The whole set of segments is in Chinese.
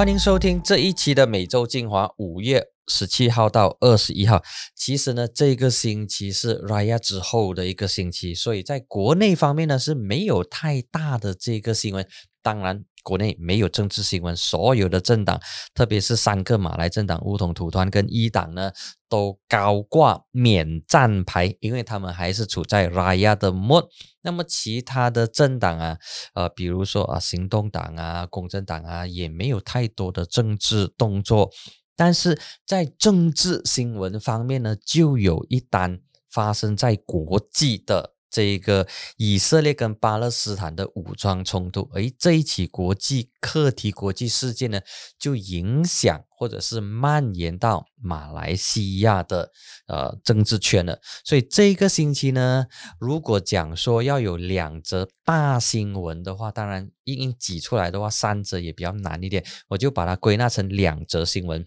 欢迎收听这一期的每周精华，五月十七号到二十一号。其实呢，这个星期是 Raya 之后的一个星期，所以在国内方面呢是没有太大的这个新闻。当然。国内没有政治新闻，所有的政党，特别是三个马来政党——乌统土团跟一党呢，都高挂免战牌，因为他们还是处在 Raya 的 mode。那么其他的政党啊，呃，比如说啊，行动党啊、公正党啊，也没有太多的政治动作。但是在政治新闻方面呢，就有一单发生在国际的。这一个以色列跟巴勒斯坦的武装冲突，而这一起国际课题、国际事件呢，就影响或者是蔓延到马来西亚的呃政治圈了。所以这个星期呢，如果讲说要有两则大新闻的话，当然硬硬挤出来的话，三则也比较难一点，我就把它归纳成两则新闻。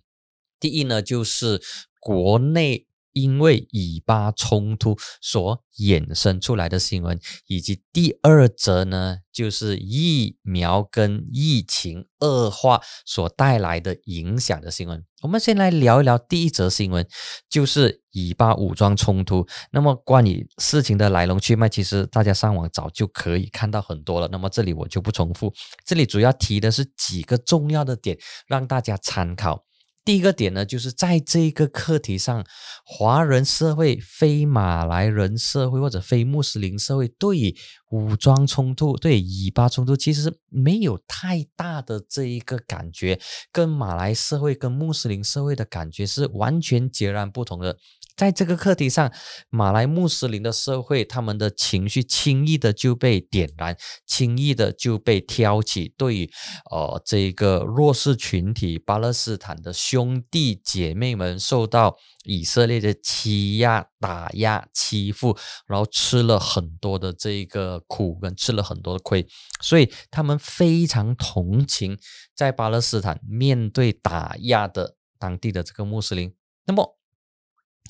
第一呢，就是国内。因为以巴冲突所衍生出来的新闻，以及第二则呢，就是疫苗跟疫情恶化所带来的影响的新闻。我们先来聊一聊第一则新闻，就是以巴武装冲突。那么关于事情的来龙去脉，其实大家上网早就可以看到很多了。那么这里我就不重复，这里主要提的是几个重要的点，让大家参考。第一个点呢，就是在这个课题上，华人社会、非马来人社会或者非穆斯林社会对武装冲突、对以巴冲突，其实没有太大的这一个感觉，跟马来社会、跟穆斯林社会的感觉是完全截然不同的。在这个课题上，马来穆斯林的社会，他们的情绪轻易的就被点燃，轻易的就被挑起，对于呃这个弱势群体巴勒斯坦的兄弟姐妹们受到以色列的欺压、打压、欺负，然后吃了很多的这个苦，跟吃了很多的亏，所以他们非常同情在巴勒斯坦面对打压的当地的这个穆斯林。那么。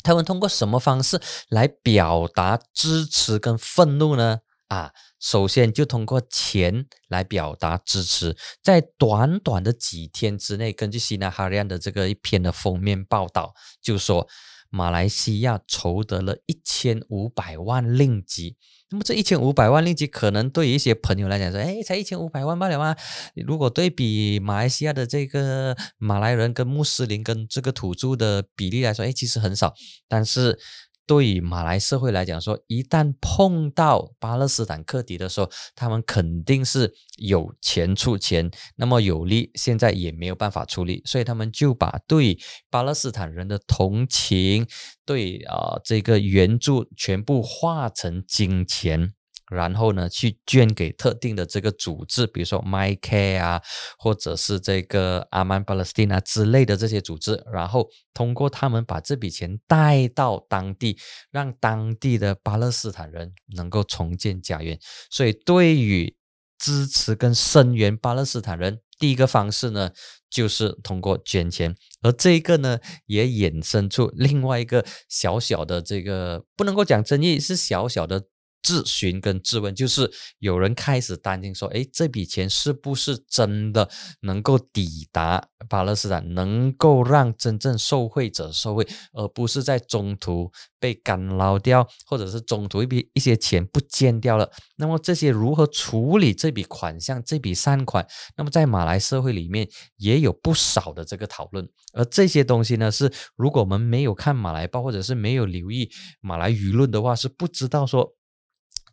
他们通过什么方式来表达支持跟愤怒呢？啊，首先就通过钱来表达支持。在短短的几天之内，根据西南哈利安的这个一篇的封面报道，就说马来西亚筹得了一千五百万令吉。那么这一千五百万令吉，可能对于一些朋友来讲说，哎，才一千五百万罢了嘛？如果对比马来西亚的这个马来人跟穆斯林跟这个土著的比例来说，哎，其实很少。但是。对于马来社会来讲，说一旦碰到巴勒斯坦克敌的时候，他们肯定是有钱出钱，那么有力现在也没有办法出力，所以他们就把对巴勒斯坦人的同情，对啊这个援助全部化成金钱。然后呢，去捐给特定的这个组织，比如说 My Care 啊，或者是这个 Aman Palestina 之类的这些组织，然后通过他们把这笔钱带到当地，让当地的巴勒斯坦人能够重建家园。所以，对于支持跟声援巴勒斯坦人，第一个方式呢，就是通过捐钱，而这个呢，也衍生出另外一个小小的这个不能够讲争议，是小小的。质询跟质问，就是有人开始担心说：“哎，这笔钱是不是真的能够抵达巴勒斯坦，能够让真正受惠者受惠，而不是在中途被干捞掉，或者是中途一笔一些钱不见掉了？那么这些如何处理这笔款项、这笔善款？那么在马来社会里面也有不少的这个讨论，而这些东西呢，是如果我们没有看马来报，或者是没有留意马来舆论的话，是不知道说。”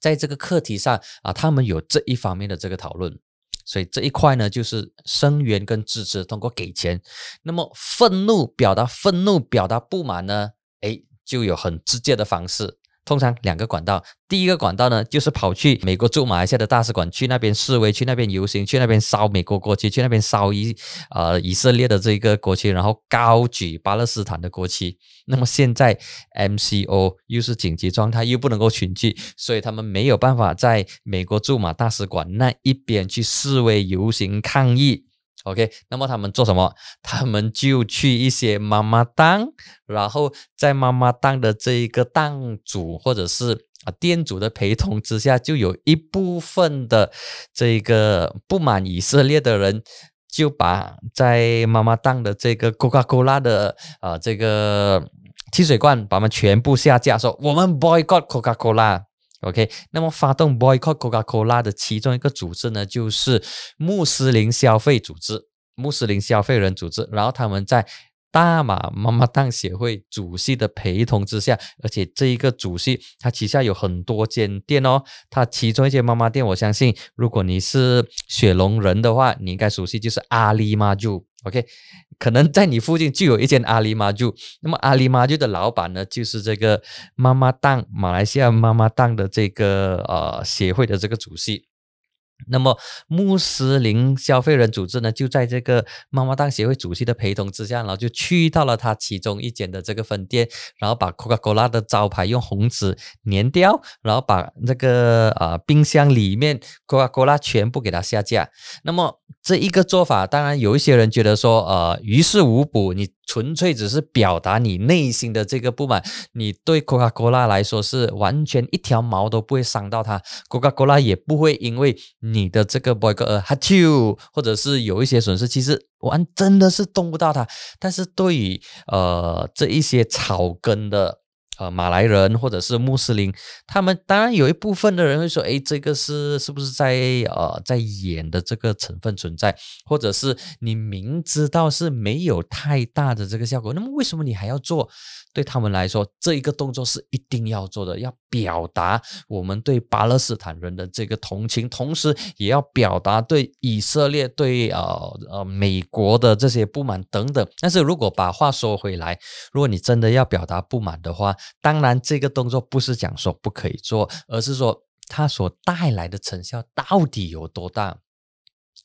在这个课题上啊，他们有这一方面的这个讨论，所以这一块呢，就是声援跟支持，通过给钱。那么愤怒表达愤怒、表达不满呢，哎，就有很直接的方式。通常两个管道，第一个管道呢，就是跑去美国驻马来西亚的大使馆，去那边示威，去那边游行，去那边烧美国国旗，去那边烧以呃以色列的这个国旗，然后高举巴勒斯坦的国旗。那么现在 MCO 又是紧急状态，又不能够群聚，所以他们没有办法在美国驻马大使馆那一边去示威游行抗议。OK，那么他们做什么？他们就去一些妈妈档，然后在妈妈档的这一个档主或者是啊店主的陪同之下，就有一部分的这个不满以色列的人就把在妈妈档的这个 Coca Cola 的啊这个汽水罐，把它们全部下架，说我们 boycott Coca Cola。OK，那么发动 boycott Coca Cola 的其中一个组织呢，就是穆斯林消费组织、穆斯林消费人组织，然后他们在。大马妈妈档协会主席的陪同之下，而且这一个主席他旗下有很多间店哦。他其中一间妈妈店，我相信如果你是雪龙人的话，你应该熟悉，就是阿里妈就 OK，可能在你附近就有一间阿里妈就。那么阿里妈就的老板呢，就是这个妈妈档马来西亚妈妈档的这个呃协会的这个主席。那么穆斯林消费人组织呢，就在这个妈妈档协会主席的陪同之下，然后就去到了他其中一间的这个分店，然后把 Coca-Cola 的招牌用红纸粘掉，然后把这个呃冰箱里面 Coca-Cola 全部给它下架。那么这一个做法，当然有一些人觉得说，呃，于事无补，你。纯粹只是表达你内心的这个不满，你对 Coca-Cola 来说是完全一条毛都不会伤到它，Coca-Cola 也不会因为你的这个 boycott 而 hurt you，或者是有一些损失，其实完真的是动不到它。但是对于呃这一些草根的。呃，马来人或者是穆斯林，他们当然有一部分的人会说，哎，这个是是不是在呃在演的这个成分存在，或者是你明知道是没有太大的这个效果，那么为什么你还要做？对他们来说，这一个动作是一定要做的，要表达我们对巴勒斯坦人的这个同情，同时也要表达对以色列、对呃呃美国的这些不满等等。但是如果把话说回来，如果你真的要表达不满的话，当然这个动作不是讲说不可以做，而是说它所带来的成效到底有多大。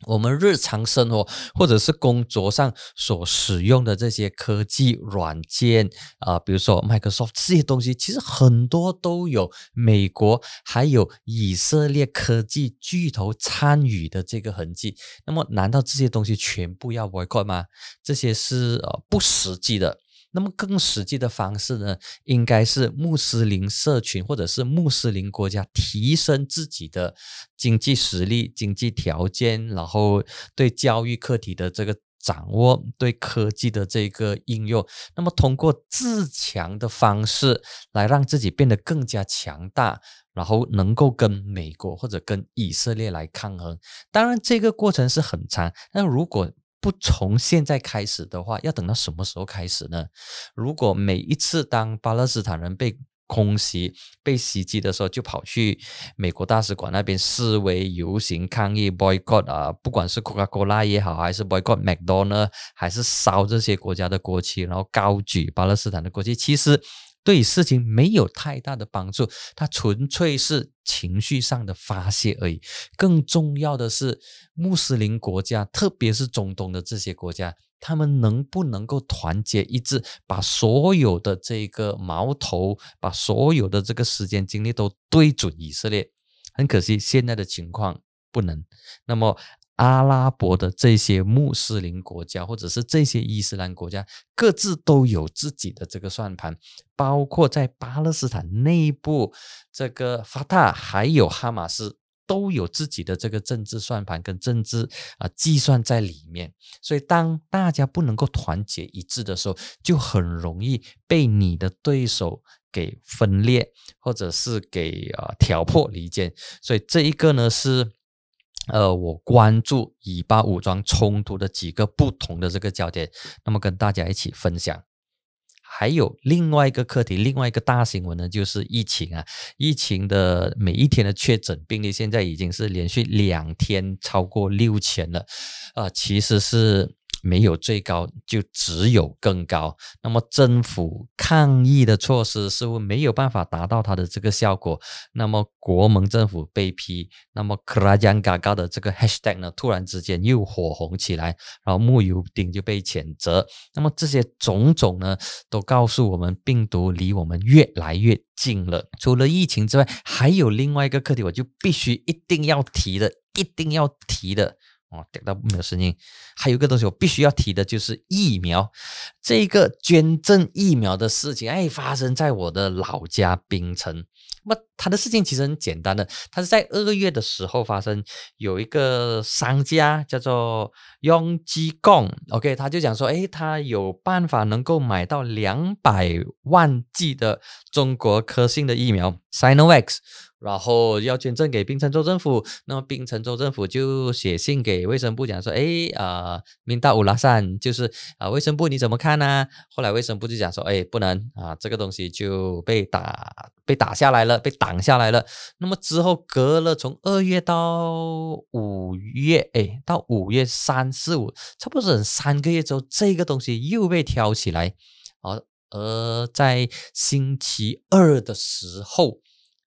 我们日常生活或者是工作上所使用的这些科技软件啊，比如说 Microsoft 这些东西，其实很多都有美国还有以色列科技巨头参与的这个痕迹。那么，难道这些东西全部要 boycott 吗？这些是呃不实际的。那么更实际的方式呢，应该是穆斯林社群或者是穆斯林国家提升自己的经济实力、经济条件，然后对教育课题的这个掌握，对科技的这个应用，那么通过自强的方式来让自己变得更加强大，然后能够跟美国或者跟以色列来抗衡。当然，这个过程是很长。那如果不从现在开始的话，要等到什么时候开始呢？如果每一次当巴勒斯坦人被空袭、被袭击的时候，就跑去美国大使馆那边示威、游行、抗议、boycott 啊，不管是 Coca-Cola 也好，还是 boycott McDonald，还是烧这些国家的国旗，然后高举巴勒斯坦的国旗，其实。对事情没有太大的帮助，它纯粹是情绪上的发泄而已。更重要的是，穆斯林国家，特别是中东的这些国家，他们能不能够团结一致，把所有的这个矛头，把所有的这个时间精力都对准以色列？很可惜，现在的情况不能。那么。阿拉伯的这些穆斯林国家，或者是这些伊斯兰国家，各自都有自己的这个算盘，包括在巴勒斯坦内部，这个法塔还有哈马斯都有自己的这个政治算盘跟政治啊计算在里面。所以，当大家不能够团结一致的时候，就很容易被你的对手给分裂，或者是给啊挑破离间。所以，这一个呢是。呃，我关注以巴武装冲突的几个不同的这个焦点，那么跟大家一起分享。还有另外一个课题，另外一个大新闻呢，就是疫情啊，疫情的每一天的确诊病例现在已经是连续两天超过六千了，啊，其实是。没有最高，就只有更高。那么政府抗疫的措施似乎没有办法达到它的这个效果。那么国盟政府被批，那么 k r a j a n g a g a 的这个 Hashtag 呢，突然之间又火红起来，然后木油丁就被谴责。那么这些种种呢，都告诉我们病毒离我们越来越近了。除了疫情之外，还有另外一个课题，我就必须一定要提的，一定要提的。哦，听到没有声音？还有一个东西我必须要提的，就是疫苗。这个捐赠疫苗的事情，哎，发生在我的老家槟城。那么他的事情其实很简单的，他是在二月的时候发生，有一个商家叫做雍基贡，OK，他就讲说，哎，他有办法能够买到两百万剂的中国科兴的疫苗 Sinovac。然后要捐赠给槟城州政府，那么槟城州政府就写信给卫生部讲说，哎啊，明大乌拉善就是啊，卫生部你怎么看呢？后来卫生部就讲说，哎，不能啊，这个东西就被打被打下来了，被挡下来了。那么之后隔了从二月到五月，哎，到五月三四五，差不多整三个月之后，这个东西又被挑起来，而而在星期二的时候。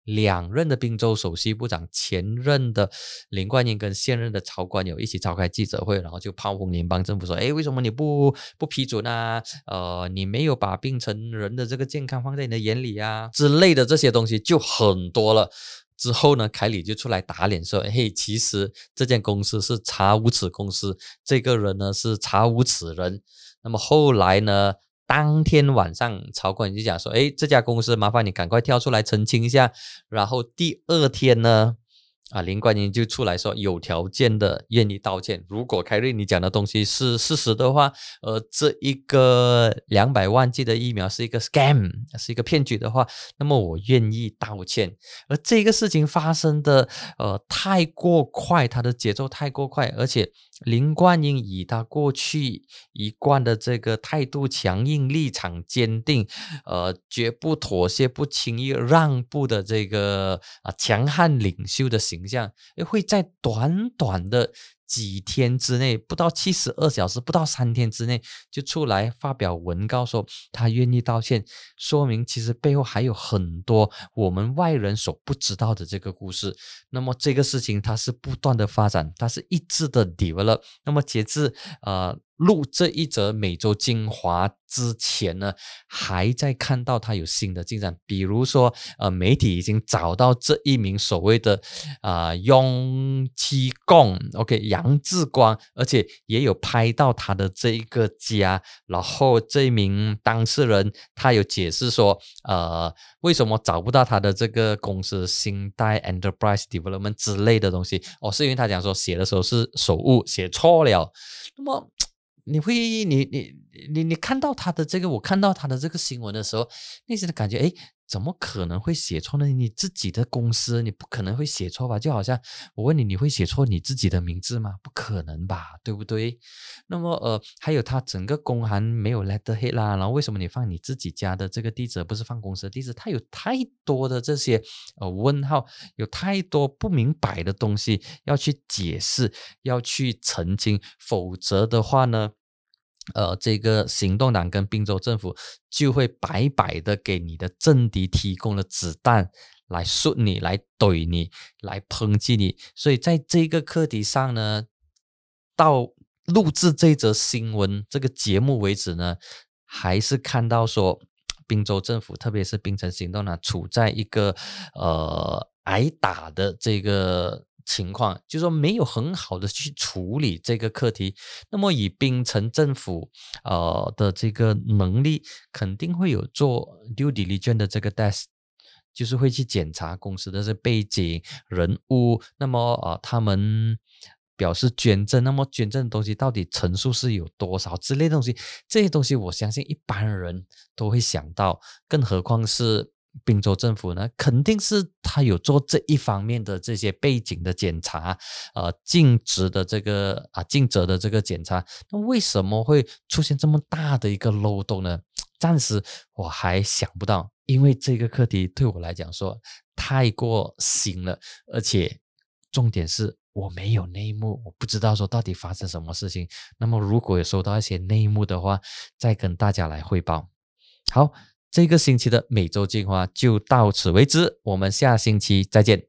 两任的宾州首席部长，前任的林冠英跟现任的曹官友一起召开记者会，然后就炮轰联邦政府说：“哎，为什么你不不批准啊？呃，你没有把槟城人的这个健康放在你的眼里啊之类的这些东西就很多了。”之后呢，凯里就出来打脸说：“嘿，其实这间公司是查无此公司，这个人呢是查无此人。”那么后来呢？当天晚上，曹官就讲说：“哎，这家公司麻烦你赶快跳出来澄清一下。”然后第二天呢？啊，林冠英就出来说有条件的愿意道歉。如果凯瑞你讲的东西是事实的话，呃，这一个两百万剂的疫苗是一个 scam，是一个骗局的话，那么我愿意道歉。而这个事情发生的呃太过快，它的节奏太过快，而且林冠英以他过去一贯的这个态度强硬、立场坚定，呃，绝不妥协、不轻易让步的这个啊强悍领袖的形。形象会在短短的几天之内，不到七十二小时，不到三天之内就出来发表文告说他愿意道歉，说明其实背后还有很多我们外人所不知道的这个故事。那么这个事情它是不断的发展，它是一直的 develop。那么截至呃。录这一则美洲精华之前呢，还在看到他有新的进展，比如说，呃，媒体已经找到这一名所谓的啊雍基贡，OK，杨志光，而且也有拍到他的这一个家，然后这名当事人他有解释说，呃，为什么找不到他的这个公司新代 Enterprise Development 之类的东西，哦，是因为他讲说写的时候是手误，写错了，那么。你会，你你你你看到他的这个，我看到他的这个新闻的时候，内心的感觉，哎，怎么可能会写错呢？你自己的公司，你不可能会写错吧？就好像我问你，你会写错你自己的名字吗？不可能吧，对不对？那么，呃，还有他整个公函没有 letterhead 啦，然后为什么你放你自己家的这个地址，不是放公司的地址？他有太多的这些呃问号，有太多不明白的东西要去解释，要去澄清，否则的话呢？呃，这个行动党跟滨州政府就会白白的给你的政敌提供了子弹来说你，来怼你，来抨击你。所以在这个课题上呢，到录制这则新闻这个节目为止呢，还是看到说滨州政府，特别是滨城行动呢，处在一个呃挨打的这个。情况就是说没有很好的去处理这个课题，那么以槟城政府呃的这个能力，肯定会有做 due diligence 的这个 desk，就是会去检查公司的这背景人物，那么啊他们表示捐赠，那么捐赠的东西到底层数是有多少之类的东西，这些东西我相信一般人都会想到，更何况是。滨州政府呢，肯定是他有做这一方面的这些背景的检查，呃，尽职的这个啊，尽责的这个检查。那为什么会出现这么大的一个漏洞呢？暂时我还想不到，因为这个课题对我来讲说太过新了，而且重点是我没有内幕，我不知道说到底发生什么事情。那么如果有收到一些内幕的话，再跟大家来汇报。好。这个星期的每周精华就到此为止，我们下星期再见。